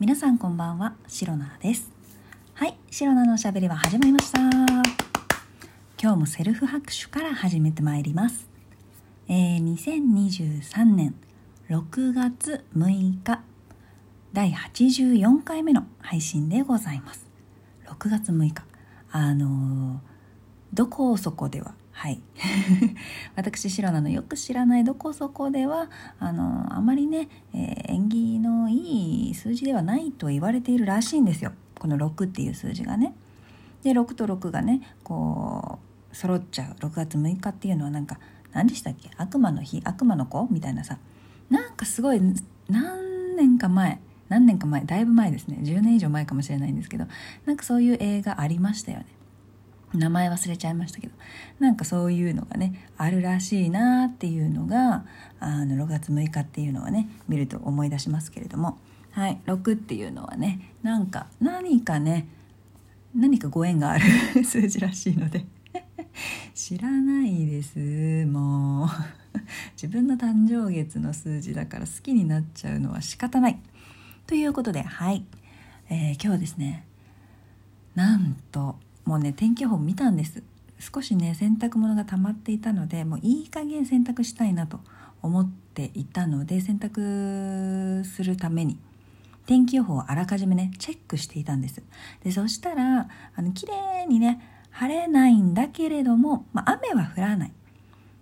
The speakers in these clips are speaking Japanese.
皆さんこんばんは、シロナです。はい、シロナのおしゃべりは始まりました。今日もセルフ拍手から始めてまいります。えー、2023年6月6日、第84回目の配信でございます。6月6日。あのー、どこそこでは、はい。私、シロナのよく知らないどこそこでは、あの、あまりね、えー、縁起のいい数字ではないと言われているらしいんですよ。この6っていう数字がね。で、6と6がね、こう、揃っちゃう6月6日っていうのはなんか、何でしたっけ？悪魔の日？悪魔の子？みたいなさ。なんかすごい、何年か前、何年か前だいぶ前ですね10年以上前かもしれないんですけどなんかそういう映画ありましたよね名前忘れちゃいましたけどなんかそういうのがねあるらしいなっていうのがあの6月6日っていうのはね見ると思い出しますけれどもはい6っていうのはねなんか何かね何かご縁がある 数字らしいので 知らないですもう。自分の誕生月の数字だから好きになっちゃうのは仕方ない。ということではい、えー、今日はですねなんともうね天気予報見たんです。少しね洗濯物が溜まっていたのでもういい加減洗濯したいなと思っていたので洗濯するために天気予報をあらかじめねチェックしていたんです。でそしたらあの綺麗にね晴れないんだけれども、まあ、雨は降らない、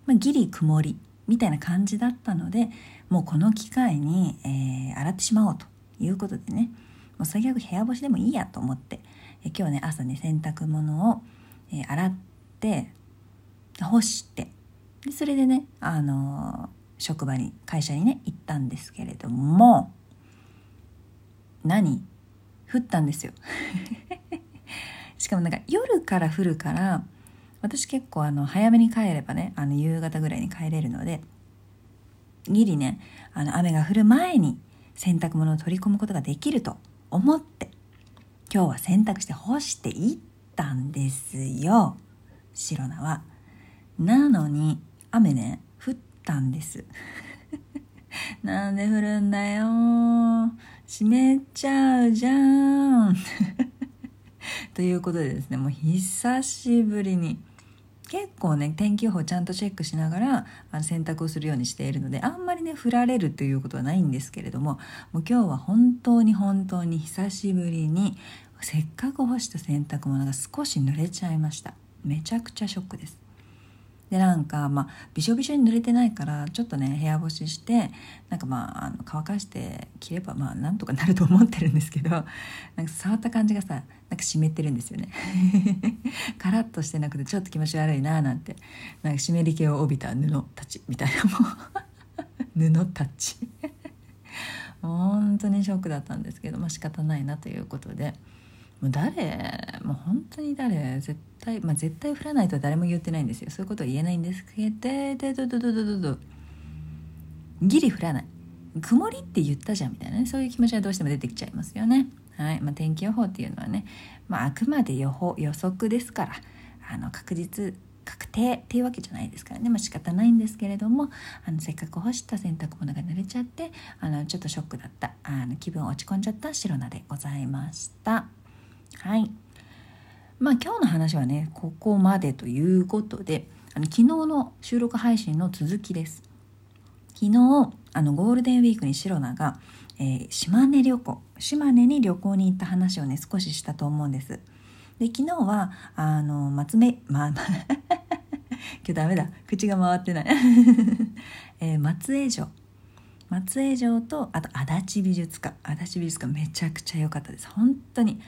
まあ、ギリ曇りみたいな感じだったのでもうこの機会に、えー、洗ってしまおうということでねもう最悪部屋干しでもいいやと思って、え今日ね朝ね洗濯物を、え洗って干してでそれでねあの、職場に会社にね行ったんですけれども何？降ったんですよ。しかもなんか夜から降るから私結構あの早めに帰ればねあの夕方ぐらいに帰れるのでギリねあの雨が降る前に洗濯物を取り込むことができると思って今日は洗濯して干していったんですよ。白菜は。なのに雨ね降ったんです。なんで降るんだよ。湿っちゃうじゃん。ということでですねもう久しぶりに結構ね天気予報ちゃんとチェックしながらあの洗濯をするようにしているのであんまりね降られるということはないんですけれどももう今日は本当に本当に久しぶりにせっかく干した洗濯物が少し濡れちゃいました。めちゃくちゃショックです。でなんかまあびしょびしょに濡れてないからちょっとね部屋干ししてなんかまああの乾かして着ればまあなんとかなると思ってるんですけど なんか触った感じがさなんか湿ってるんですよね。カラッとしてなくてちょっと気持ち悪いななんて。なんか湿り気を帯びた布たちみたいなもう 布たち。本当にショックだったんですけどまあ仕方ないなということで。もう誰？もう本当に誰？絶対まあ絶対降らないとは誰も言ってないんですよ。そういうことは言えないんですけどどどどどどどギリ降らない。曇りって言ったじゃんみたいなね。そういう気持ちがどうしても出てきちゃいますよね。はい。まあ、天気予報っていうのはね、まあ、あくまで予報予測ですからあの確実確定っていうわけじゃないですからね、まあ、仕方ないんですけれどもあのせっかく干した洗濯物が濡れちゃってあのちょっとショックだった。あの気分落ち込んじゃった白菜でございました。はい。まあ今日の話はねここまでということであの昨日の収録配信の続きです。昨日あのゴールデンウィークにシロナが、えー、島根旅行島根に旅行に行った話をね少ししたと思うんです。で昨日はあの松目まあまあ 今日ダメだ。口が回ってない、えー、松江城。松江城とあと足立美術館。足立美術館めちゃくちゃ良かったです。本当に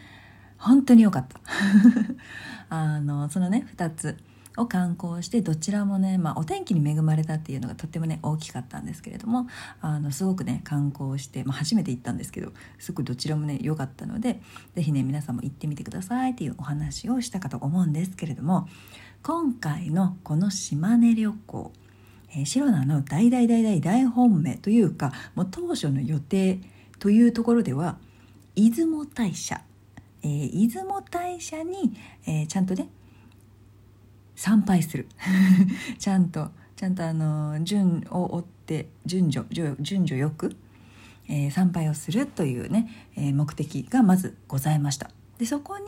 本当に良かった。あのそのね2つを観光してどちらもね、まあ、お天気に恵まれたっていうのがとってもね大きかったんですけれどもあのすごくね観光して、まあ、初めて行ったんですけどすごくどちらもね良かったので是非ね皆さんも行ってみてくださいっていうお話をしたかと思うんですけれども今回のこの島根旅行えー、シロナの大大大大大本命というかもう当初の予定というところでは出雲大社えー、出雲大社に、えー、ちゃんとね参拝する。ちゃんとちゃんとあの順を追って順序順序よくえー、参拝をするというね、え、目的がまずございました。でそこに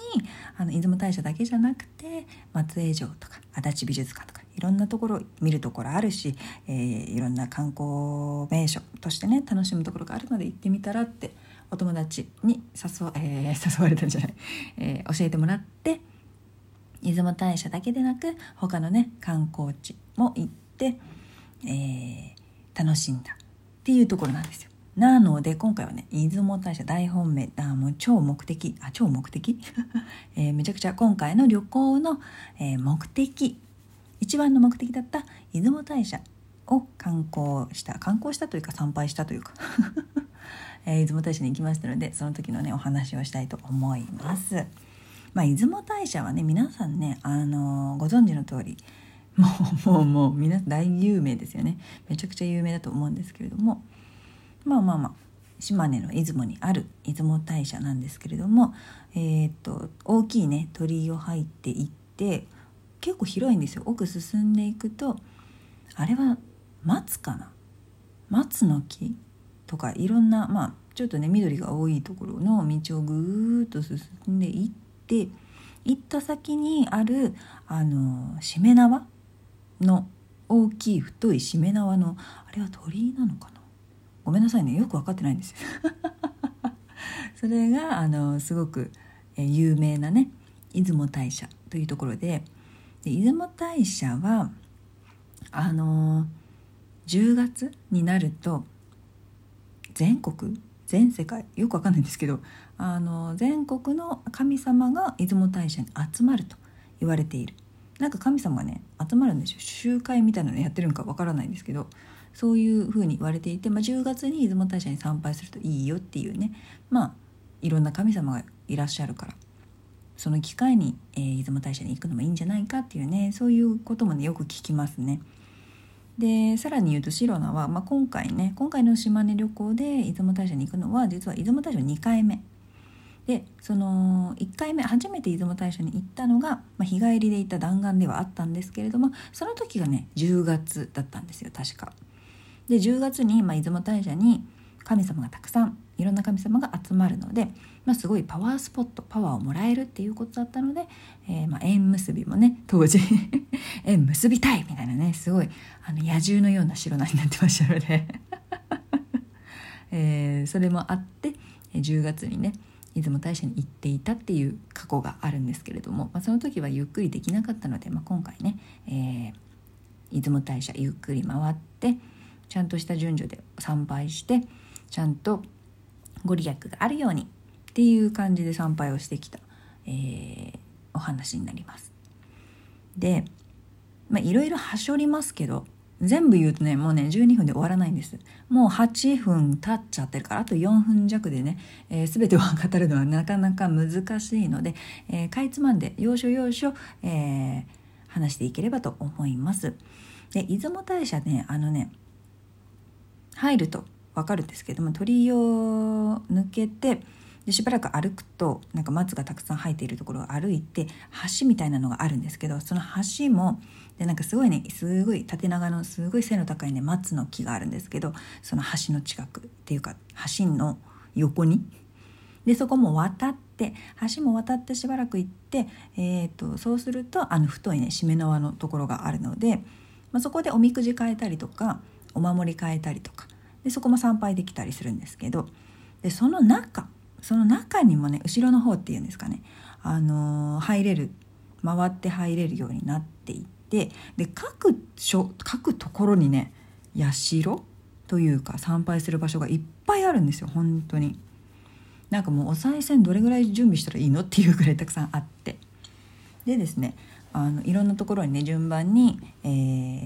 あの出雲大社だけじゃなくて松江城とか足立美術館とかいろんなところ見るところあるし、えー、いろんな観光名所としてね楽しむところがあるので行ってみたらってお友達に誘, えー、誘われたんじゃない、えー、教えてもらって出雲大社だけでなく他のね観光地も行って、えー、楽しんだっていうところなんですよ。なので今回はね出雲大社大本命あもう超目的あ超目的、えー、めちゃくちゃ今回の旅行の、えー、目的。一番の目的だった出雲大社を観光した観光したというか参拝したというか。えー、出雲大社に行きましたのでその時のねお話をしたいと思います。まあ、出雲大社はね皆さんね、あのー、ご存知の通り もうもうもう皆大有名ですよね。めちゃくちゃ有名だと思うんですけれどもまあまあまあ島根の出雲にある出雲大社なんですけれども、えー、っと大きいね鳥居を入っていって結構広いんですよ。奥進んでいくとあれは松かな？松の木？とかいろんなまあちょっとね緑が多いところの道をぐーっと進んでいって行った先にあるあのしめ縄の大きい太いしめ縄のあれは鳥居なのかな？ごめんなさいねよく分かってないんです。よ それがあのすごく有名なね出雲大社というところでで出雲大社はあの10月になると全国？全世界？よくわかんないんですけどあの全国の神様が出雲大社に集まると言われている。なんか神様がね集まるんですよ。集会みたいなのやってるのかわからないんですけどそういうふうに言われていて、まあ、10月に出雲大社に参拝するといいよっていうねまあいろんな神様がいらっしゃるからその機会に、えー、出雲大社に行くのもいいんじゃないかっていうねそういうこともねよく聞きますね。でさらに言うとシロナは、まあ、今回ね今回の島根旅行で出雲大社に行くのは実は出雲大社2回目でその1回目初めて出雲大社に行ったのが、まあ、日帰りで行った弾丸ではあったんですけれどもその時がね10月だったんですよ確か。で10月に、まあ、出雲大社に神様がたくさんろんな神様が集まるので、まあ、すごいパワースポットパワーをもらえるっていうことだったので、えー、ま縁結びもね当時 縁結びたいみたいなねすごいあの野獣のような城内になってましたので。えー、それもあって10月にね出雲大社に行っていたっていう過去があるんですけれども、まあ、その時はゆっくりできなかったので、まあ、今回ね、えー、出雲大社ゆっくり回ってちゃんとした順序で参拝してちゃんとご利益があるようにっていう感じで参拝をしてきた、えー、お話になります。でいろいろはしょりますけど全部言うとねもうね12分で終わらないんですもう8分経っちゃってるからあと4分弱でね、えー、全てを語るのはなかなか難しいので、えー、かいつまんで要所要所、えー、話していければと思いますで出雲大社ねあのね入ると分かるんですけども鳥居を抜けてでしばらく歩くとなんか松がたくさん生えているところを歩いて橋みたいなのがあるんですけどその橋もでなんかすごいねすごい縦長のすごい背の高いね松の木があるんですけどその橋の近くっていうか橋の横に。でそこも渡って橋も渡ってしばらく行って、えーと、そうするとあの太いねしめ縄のところがあるので、まあ、そこでおみくじ変えたりとかお守り変えたりとかでそこも参拝できたりするんですけどでその中その中にもね後ろの方っていうんですかね、あのー、入れる回って入れるようになっていてで各所各ところにね社というか参拝する場所がいっぱいあるんですよ本当に。なんかもうお賽銭どれぐらい準備したらいいのっていうぐらいたくさんあってでですねあのいろんなところにね順番に、え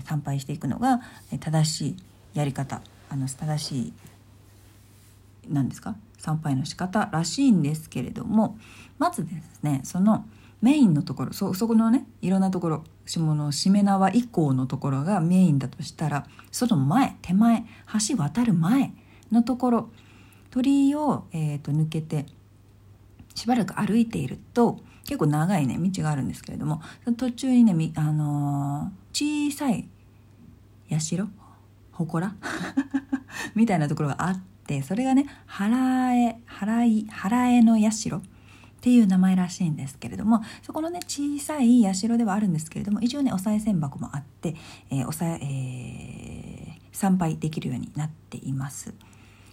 ー、参拝していくのが正しいやり方あの正しい何ですか？参拝の仕方らしいんですけれどもまずですねそのメインのところそそこのねいろんなところ下のしめ縄以降のところがメインだとしたらその前手前橋渡る前のところ鳥居を、えーと、抜けてしばらく歩いていると結構長いね道があるんですけれども途中にね、あのー、小さい社祠？みたいなところがあってそれがね払え払い払えの社っていう名前らしいんですけれどもそこのね小さい社ではあるんですけれども一応ねお賽銭箱もあって、えーおさえー参拝できるようになっています。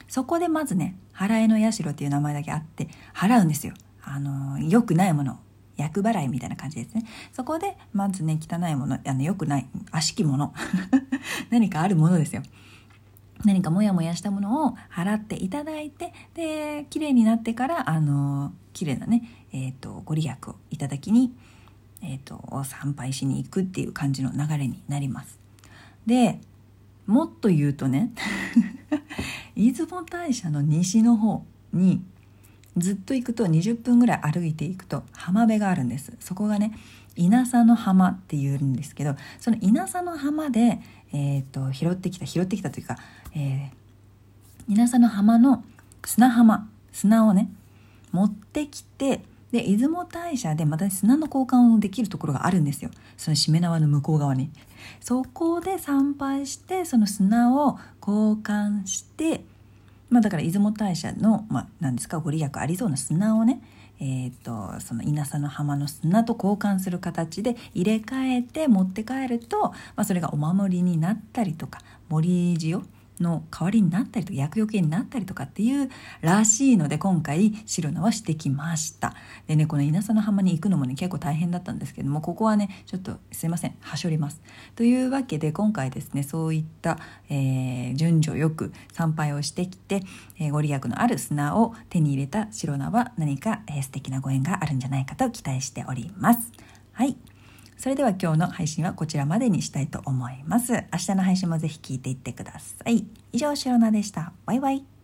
そこでまずね払えの社っていう名前だけあって払うんですよ。あの良くないもの厄払いみたいな感じですね。そこでまずね汚いものあの良くない悪しきもの 何かあるものですよ。何かモヤモヤしたものを払っていただいてで綺麗になってからあの綺麗なね、えーと、ご利益をいただきに、えーと参拝しに行くっていう感じの流れになります。でもっと言うとね 出雲大社の西の方にずっと行くと20分ぐらい歩いていくと浜辺があるんです。そこがね稲佐の浜っていうんですけどその稲佐の浜で、えーと、拾ってきた拾ってきたというか、えー、稲佐の浜の砂浜砂をね持ってきてで出雲大社でまた砂の交換をできるところがあるんですよ。そのしめ縄の向こう側に。そこで参拝してその砂を交換してまあだから出雲大社の、まあ、なんですかご利益ありそうな砂をねえーと、その稲佐の浜の砂と交換する形で入れ替えて持って帰ると、まあ、それがお守りになったりとか森塩の代わりになったりとか厄除けになったりとかっていうらしいので今回白菜はしてきました。でねこの稲佐の浜に行くのもね結構大変だったんですけどもここはねちょっとすいませんはしょります。というわけで今回ですねそういった、えー、順序よく参拝をしてきて、えー、ご利益のある砂を手に入れた白菜は何か、えー、素敵なご縁があるんじゃないかと期待しております。はい。それでは今日の配信はこちらまでにしたいと思います。明日の配信もぜひ聞いていってください。以上、シロナでした。バイバイ。